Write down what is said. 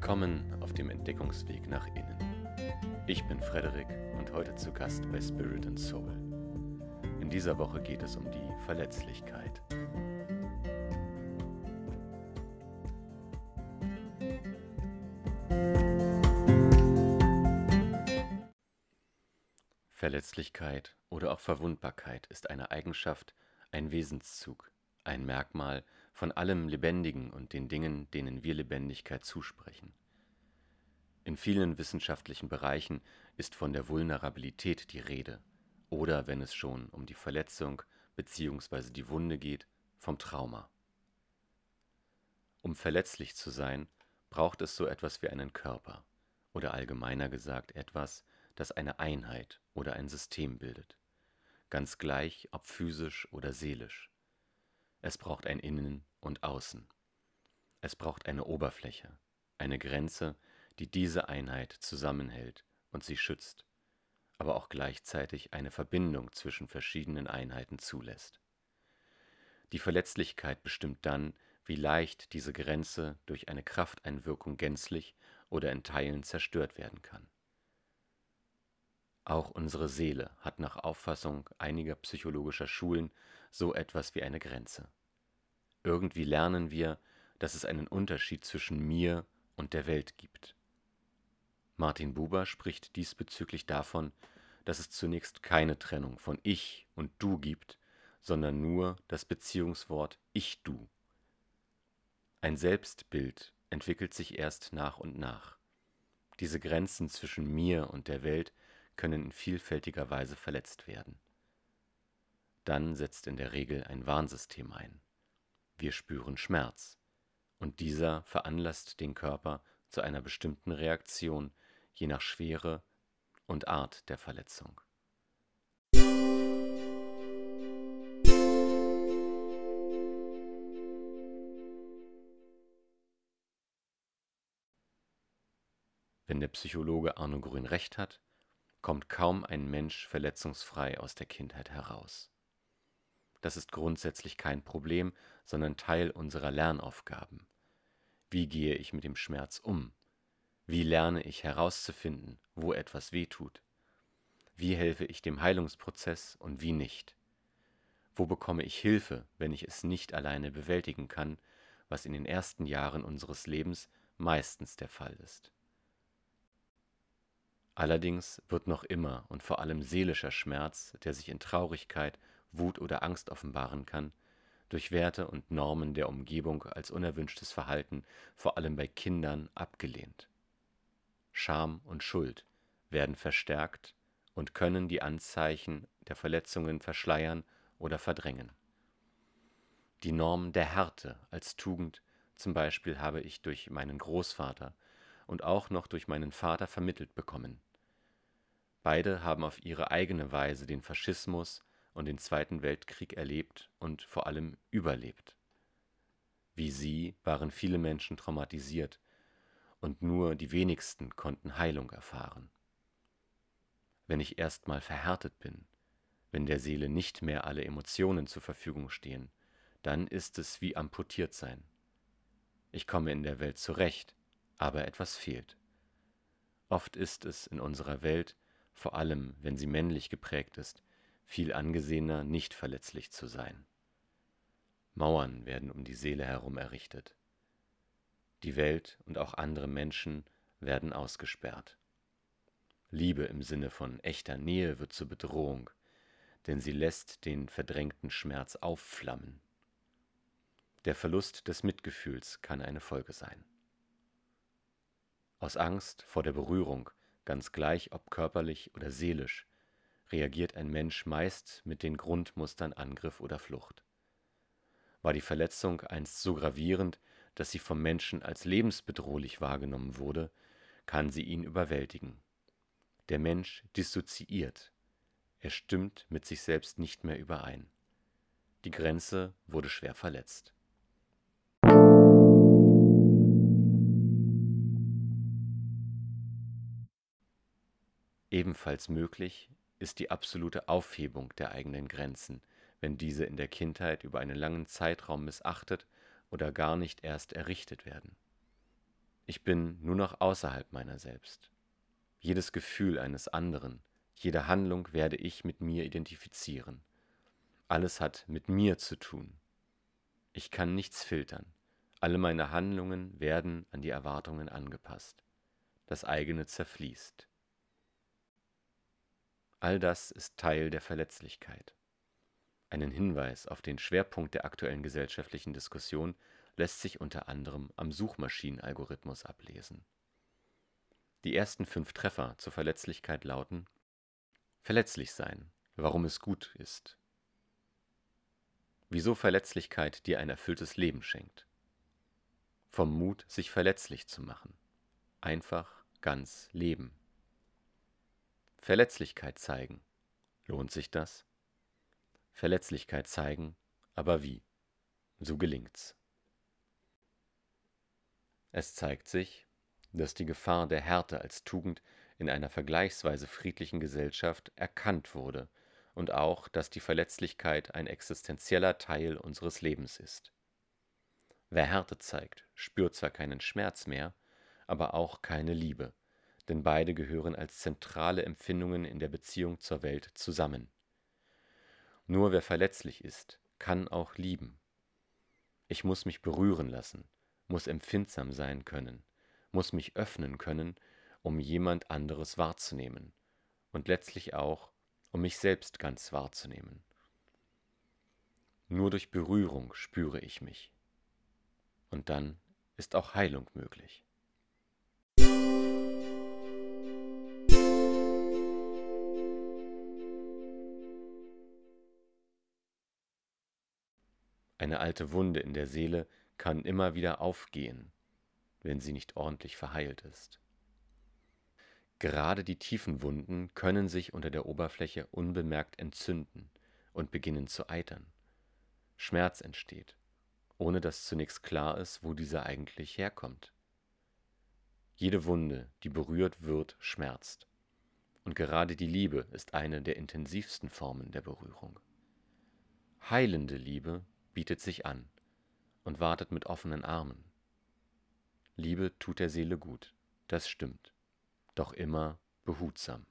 Willkommen auf dem Entdeckungsweg nach innen. Ich bin Frederik und heute zu Gast bei Spirit and Soul. In dieser Woche geht es um die Verletzlichkeit. Verletzlichkeit oder auch Verwundbarkeit ist eine Eigenschaft, ein Wesenszug, ein Merkmal von allem Lebendigen und den Dingen, denen wir Lebendigkeit zusprechen. In vielen wissenschaftlichen Bereichen ist von der Vulnerabilität die Rede, oder wenn es schon um die Verletzung bzw. die Wunde geht, vom Trauma. Um verletzlich zu sein, braucht es so etwas wie einen Körper, oder allgemeiner gesagt etwas, das eine Einheit oder ein System bildet, ganz gleich ob physisch oder seelisch. Es braucht ein Innen und Außen. Es braucht eine Oberfläche, eine Grenze, die diese Einheit zusammenhält und sie schützt, aber auch gleichzeitig eine Verbindung zwischen verschiedenen Einheiten zulässt. Die Verletzlichkeit bestimmt dann, wie leicht diese Grenze durch eine Krafteinwirkung gänzlich oder in Teilen zerstört werden kann. Auch unsere Seele hat nach Auffassung einiger psychologischer Schulen so etwas wie eine Grenze. Irgendwie lernen wir, dass es einen Unterschied zwischen mir und der Welt gibt. Martin Buber spricht diesbezüglich davon, dass es zunächst keine Trennung von Ich und Du gibt, sondern nur das Beziehungswort Ich-Du. Ein Selbstbild entwickelt sich erst nach und nach. Diese Grenzen zwischen mir und der Welt können in vielfältiger Weise verletzt werden. Dann setzt in der Regel ein Warnsystem ein. Wir spüren Schmerz, und dieser veranlasst den Körper zu einer bestimmten Reaktion, je nach Schwere und Art der Verletzung. Wenn der Psychologe Arno Grün recht hat, kommt kaum ein Mensch verletzungsfrei aus der Kindheit heraus. Das ist grundsätzlich kein Problem, sondern Teil unserer Lernaufgaben. Wie gehe ich mit dem Schmerz um? Wie lerne ich herauszufinden, wo etwas weh tut? Wie helfe ich dem Heilungsprozess und wie nicht? Wo bekomme ich Hilfe, wenn ich es nicht alleine bewältigen kann, was in den ersten Jahren unseres Lebens meistens der Fall ist? Allerdings wird noch immer und vor allem seelischer Schmerz, der sich in Traurigkeit, Wut oder Angst offenbaren kann, durch Werte und Normen der Umgebung als unerwünschtes Verhalten vor allem bei Kindern abgelehnt. Scham und Schuld werden verstärkt und können die Anzeichen der Verletzungen verschleiern oder verdrängen. Die Norm der Härte als Tugend zum Beispiel habe ich durch meinen Großvater und auch noch durch meinen Vater vermittelt bekommen. Beide haben auf ihre eigene Weise den Faschismus und den Zweiten Weltkrieg erlebt und vor allem überlebt. Wie sie waren viele Menschen traumatisiert und nur die wenigsten konnten Heilung erfahren. Wenn ich erstmal verhärtet bin, wenn der Seele nicht mehr alle Emotionen zur Verfügung stehen, dann ist es wie amputiert sein. Ich komme in der Welt zurecht, aber etwas fehlt. Oft ist es in unserer Welt vor allem wenn sie männlich geprägt ist, viel angesehener, nicht verletzlich zu sein. Mauern werden um die Seele herum errichtet. Die Welt und auch andere Menschen werden ausgesperrt. Liebe im Sinne von echter Nähe wird zur Bedrohung, denn sie lässt den verdrängten Schmerz aufflammen. Der Verlust des Mitgefühls kann eine Folge sein. Aus Angst vor der Berührung ganz gleich ob körperlich oder seelisch, reagiert ein Mensch meist mit den Grundmustern Angriff oder Flucht. War die Verletzung einst so gravierend, dass sie vom Menschen als lebensbedrohlich wahrgenommen wurde, kann sie ihn überwältigen. Der Mensch dissoziiert, er stimmt mit sich selbst nicht mehr überein. Die Grenze wurde schwer verletzt. Ebenfalls möglich ist die absolute Aufhebung der eigenen Grenzen, wenn diese in der Kindheit über einen langen Zeitraum missachtet oder gar nicht erst errichtet werden. Ich bin nur noch außerhalb meiner selbst. Jedes Gefühl eines anderen, jede Handlung werde ich mit mir identifizieren. Alles hat mit mir zu tun. Ich kann nichts filtern. Alle meine Handlungen werden an die Erwartungen angepasst. Das eigene zerfließt. All das ist Teil der Verletzlichkeit. Einen Hinweis auf den Schwerpunkt der aktuellen gesellschaftlichen Diskussion lässt sich unter anderem am Suchmaschinenalgorithmus ablesen. Die ersten fünf Treffer zur Verletzlichkeit lauten Verletzlich sein, warum es gut ist. Wieso Verletzlichkeit dir ein erfülltes Leben schenkt. Vom Mut, sich verletzlich zu machen. Einfach ganz leben. Verletzlichkeit zeigen. Lohnt sich das? Verletzlichkeit zeigen, aber wie? So gelingt's. Es zeigt sich, dass die Gefahr der Härte als Tugend in einer vergleichsweise friedlichen Gesellschaft erkannt wurde und auch, dass die Verletzlichkeit ein existenzieller Teil unseres Lebens ist. Wer Härte zeigt, spürt zwar keinen Schmerz mehr, aber auch keine Liebe, denn beide gehören als zentrale Empfindungen in der Beziehung zur Welt zusammen. Nur wer verletzlich ist, kann auch lieben. Ich muss mich berühren lassen, muss empfindsam sein können, muss mich öffnen können, um jemand anderes wahrzunehmen und letztlich auch, um mich selbst ganz wahrzunehmen. Nur durch Berührung spüre ich mich. Und dann ist auch Heilung möglich. Eine alte Wunde in der Seele kann immer wieder aufgehen, wenn sie nicht ordentlich verheilt ist. Gerade die tiefen Wunden können sich unter der Oberfläche unbemerkt entzünden und beginnen zu eitern. Schmerz entsteht, ohne dass zunächst klar ist, wo dieser eigentlich herkommt. Jede Wunde, die berührt wird, schmerzt. Und gerade die Liebe ist eine der intensivsten Formen der Berührung. Heilende Liebe bietet sich an und wartet mit offenen Armen. Liebe tut der Seele gut, das stimmt, doch immer behutsam.